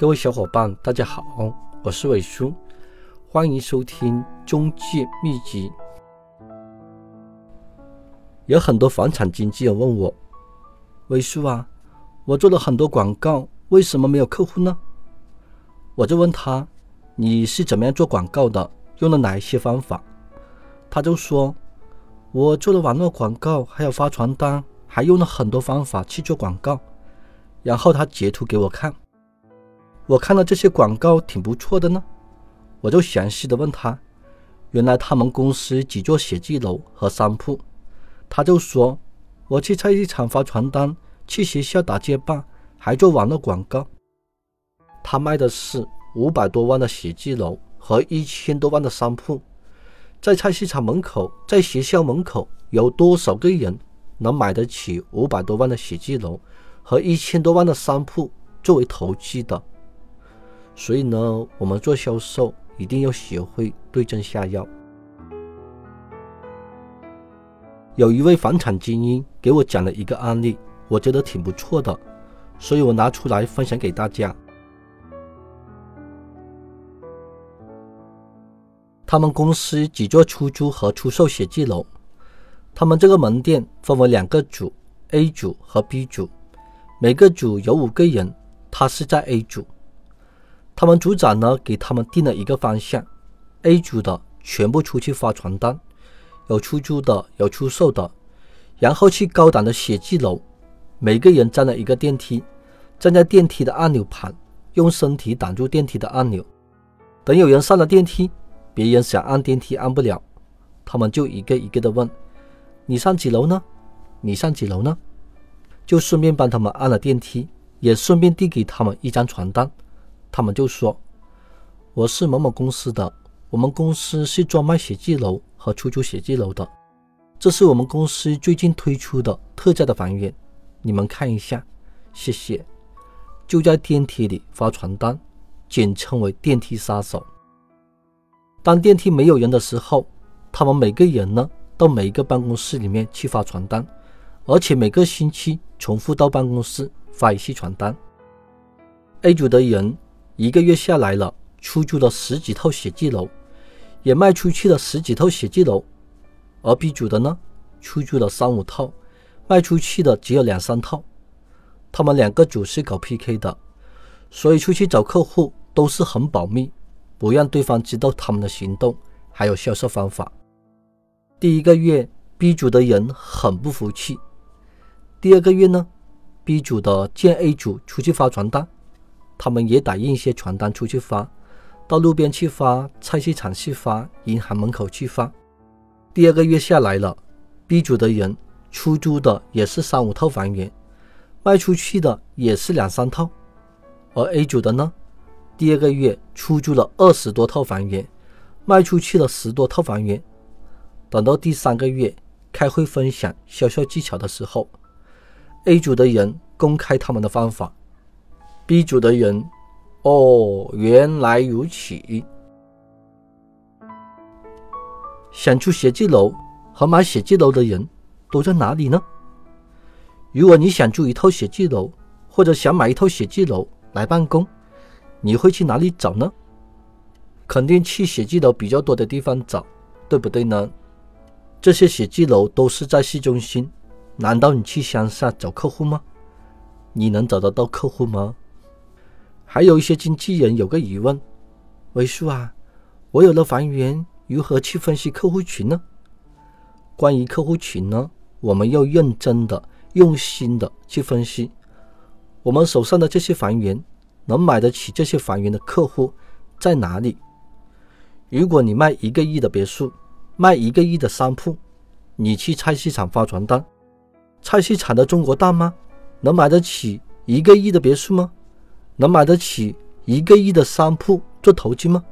各位小伙伴，大家好，我是伟叔，欢迎收听《中介秘籍》。有很多房产经纪人问我：“伟叔啊，我做了很多广告，为什么没有客户呢？”我就问他：“你是怎么样做广告的？用了哪一些方法？”他就说：“我做了网络广告，还有发传单，还用了很多方法去做广告。”然后他截图给我看。我看到这些广告挺不错的呢，我就详细的问他，原来他们公司只做写字楼和商铺，他就说，我去菜市场发传单，去学校打街霸，还做网络广告。他卖的是五百多万的写字楼和一千多万的商铺，在菜市场门口，在学校门口，有多少个人能买得起五百多万的写字楼和一千多万的商铺作为投机的？所以呢，我们做销售一定要学会对症下药。有一位房产精英给我讲了一个案例，我觉得挺不错的，所以我拿出来分享给大家。他们公司只做出租和出售写字楼，他们这个门店分为两个组，A 组和 B 组，每个组有五个人，他是在 A 组。他们组长呢，给他们定了一个方向：A 组的全部出去发传单，有出租的，有出售的，然后去高档的写字楼，每个人占了一个电梯，站在电梯的按钮旁，用身体挡住电梯的按钮。等有人上了电梯，别人想按电梯按不了，他们就一个一个的问：“你上几楼呢？你上几楼呢？”就顺便帮他们按了电梯，也顺便递给他们一张传单。他们就说：“我是某某公司的，我们公司是专卖写字楼和出租写字楼的。这是我们公司最近推出的特价的房源，你们看一下，谢谢。”就在电梯里发传单，简称为电梯杀手。当电梯没有人的时候，他们每个人呢到每一个办公室里面去发传单，而且每个星期重复到办公室发一次传单。A 组的人。一个月下来了，出租了十几套写字楼，也卖出去了十几套写字楼。而 B 组的呢，出租了三五套，卖出去的只有两三套。他们两个组是搞 PK 的，所以出去找客户都是很保密，不让对方知道他们的行动还有销售方法。第一个月，B 组的人很不服气。第二个月呢，B 组的见 A 组出去发传单。他们也打印一些传单出去发，到路边去发，菜市场去发，银行门口去发。第二个月下来了，B 组的人出租的也是三五套房源，卖出去的也是两三套。而 A 组的呢，第二个月出租了二十多套房源，卖出去了十多套房源。等到第三个月开会分享销售技巧的时候，A 组的人公开他们的方法。B 组的人，哦，原来如此。想出写字楼和买写字楼的人都在哪里呢？如果你想租一套写字楼，或者想买一套写字楼来办公，你会去哪里找呢？肯定去写字楼比较多的地方找，对不对呢？这些写字楼都是在市中心，难道你去乡下找客户吗？你能找得到客户吗？还有一些经纪人有个疑问：伟叔啊，我有了房源，如何去分析客户群呢？关于客户群呢，我们要认真的、用心的去分析。我们手上的这些房源，能买得起这些房源的客户在哪里？如果你卖一个亿的别墅，卖一个亿的商铺，你去菜市场发传单，菜市场的中国大妈能买得起一个亿的别墅吗？能买得起一个亿的商铺做投机吗？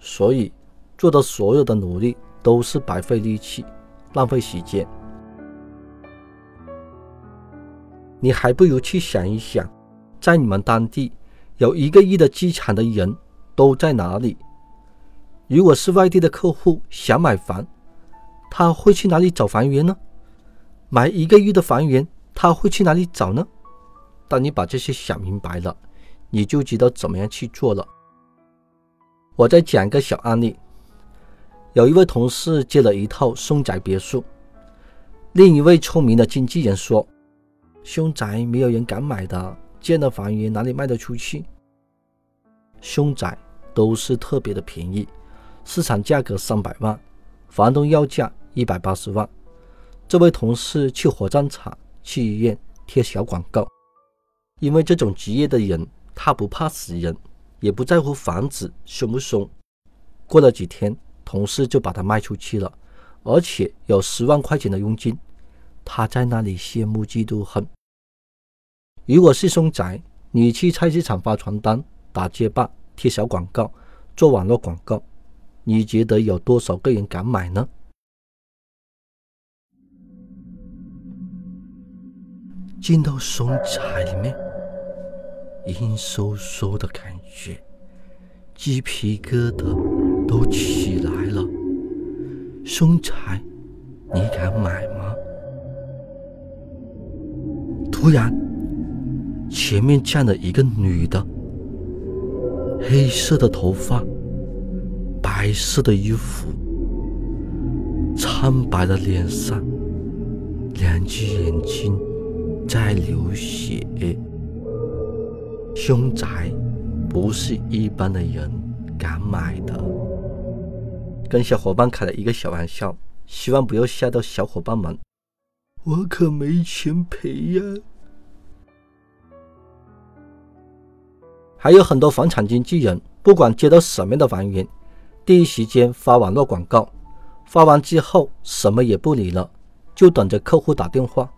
所以做的所有的努力都是白费力气，浪费时间。你还不如去想一想，在你们当地有一个亿的资产的人都在哪里？如果是外地的客户想买房，他会去哪里找房源呢？买一个亿的房源，他会去哪里找呢？当你把这些想明白了。你就知道怎么样去做了。我再讲个小案例，有一位同事接了一套凶宅别墅，另一位聪明的经纪人说：“凶宅没有人敢买的，这样的房源哪里卖得出去？凶宅都是特别的便宜，市场价格三百万，房东要价一百八十万。”这位同事去火葬场、去医院贴小广告，因为这种职业的人，他不怕死人。也不在乎房子凶不凶，过了几天，同事就把它卖出去了，而且有十万块钱的佣金。他在那里羡慕嫉妒恨。如果是凶宅，你去菜市场发传单、打街霸、贴小广告、做网络广告，你觉得有多少个人敢买呢？进到凶宅里面。阴飕飕的感觉，鸡皮疙瘩都起来了。凶宅，你敢买吗？突然，前面站了一个女的，黑色的头发，白色的衣服，苍白的脸上，两只眼睛在流血。凶宅不是一般的人敢买的。跟小伙伴开了一个小玩笑，希望不要吓到小伙伴们。我可没钱赔呀。还有很多房产经纪人，不管接到什么样的房源，第一时间发网络广告，发完之后什么也不理了，就等着客户打电话。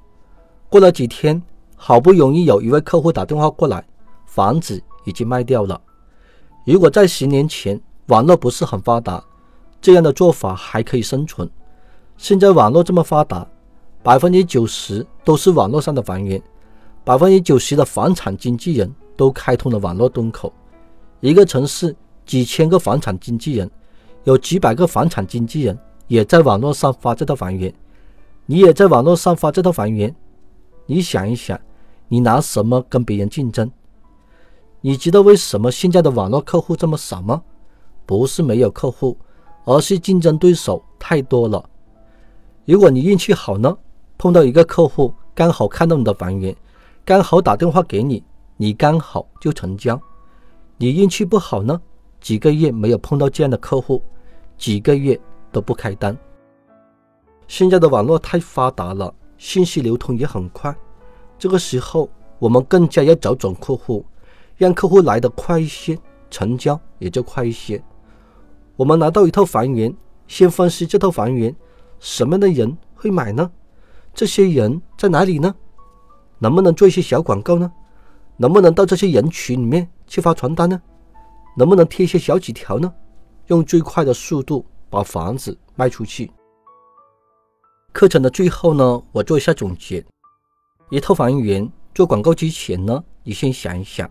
过了几天，好不容易有一位客户打电话过来。房子已经卖掉了。如果在十年前网络不是很发达，这样的做法还可以生存。现在网络这么发达，百分之九十都是网络上的房源，百分之九十的房产经纪人都开通了网络端口。一个城市几千个房产经纪人，有几百个房产经纪人也在网络上发这套房源。你也在网络上发这套房源，你想一想，你拿什么跟别人竞争？你知道为什么现在的网络客户这么少吗？不是没有客户，而是竞争对手太多了。如果你运气好呢，碰到一个客户刚好看到你的房源，刚好打电话给你，你刚好就成交。你运气不好呢，几个月没有碰到这样的客户，几个月都不开单。现在的网络太发达了，信息流通也很快，这个时候我们更加要找准客户。让客户来的快一些，成交也就快一些。我们拿到一套房源，先分析这套房源什么样的人会买呢？这些人在哪里呢？能不能做一些小广告呢？能不能到这些人群里面去发传单呢？能不能贴一些小纸条呢？用最快的速度把房子卖出去。课程的最后呢，我做一下总结：一套房源做广告之前呢，你先想一想。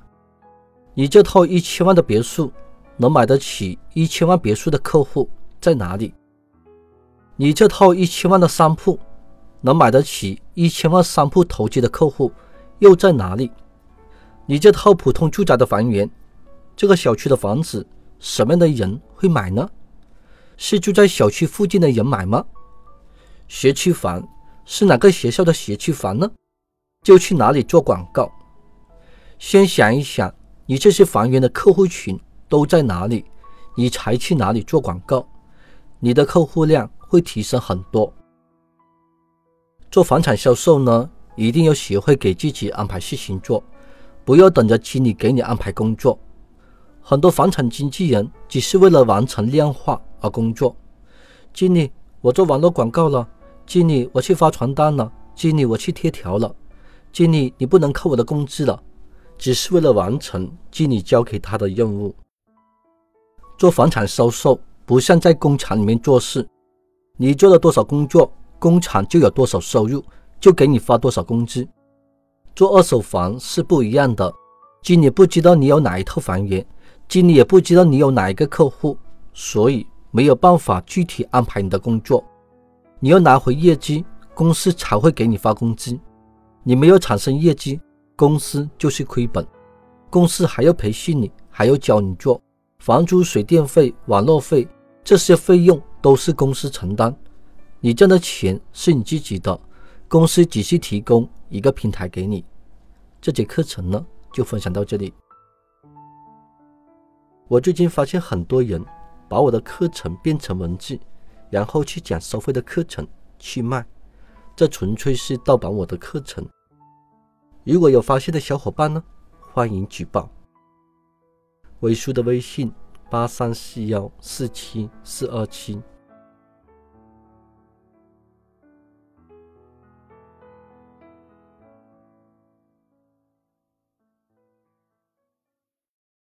你这套一千万的别墅，能买得起一千万别墅的客户在哪里？你这套一千万的商铺，能买得起一千万商铺投机的客户又在哪里？你这套普通住宅的房源，这个小区的房子，什么样的人会买呢？是住在小区附近的人买吗？学区房是哪个学校的学区房呢？就去哪里做广告？先想一想。你这些房源的客户群都在哪里？你才去哪里做广告？你的客户量会提升很多。做房产销售呢，一定要学会给自己安排事情做，不要等着经理给你安排工作。很多房产经纪人只是为了完成量化而工作。经理，我做网络广告了；经理，我去发传单了；经理，我去贴条了；经理，你不能扣我的工资了。只是为了完成经理交给他的任务。做房产销售不像在工厂里面做事，你做了多少工作，工厂就有多少收入，就给你发多少工资。做二手房是不一样的，经理不知道你有哪一套房源，经理也不知道你有哪一个客户，所以没有办法具体安排你的工作。你要拿回业绩，公司才会给你发工资。你没有产生业绩。公司就是亏本，公司还要培训你，还要教你做房租、水电费、网络费，这些费用都是公司承担。你挣的钱是你自己的，公司只是提供一个平台给你。这节课程呢，就分享到这里。我最近发现很多人把我的课程变成文字，然后去讲收费的课程去卖，这纯粹是盗版我的课程。如果有发现的小伙伴呢，欢迎举报。伟叔的微信：八三四幺四七四二七。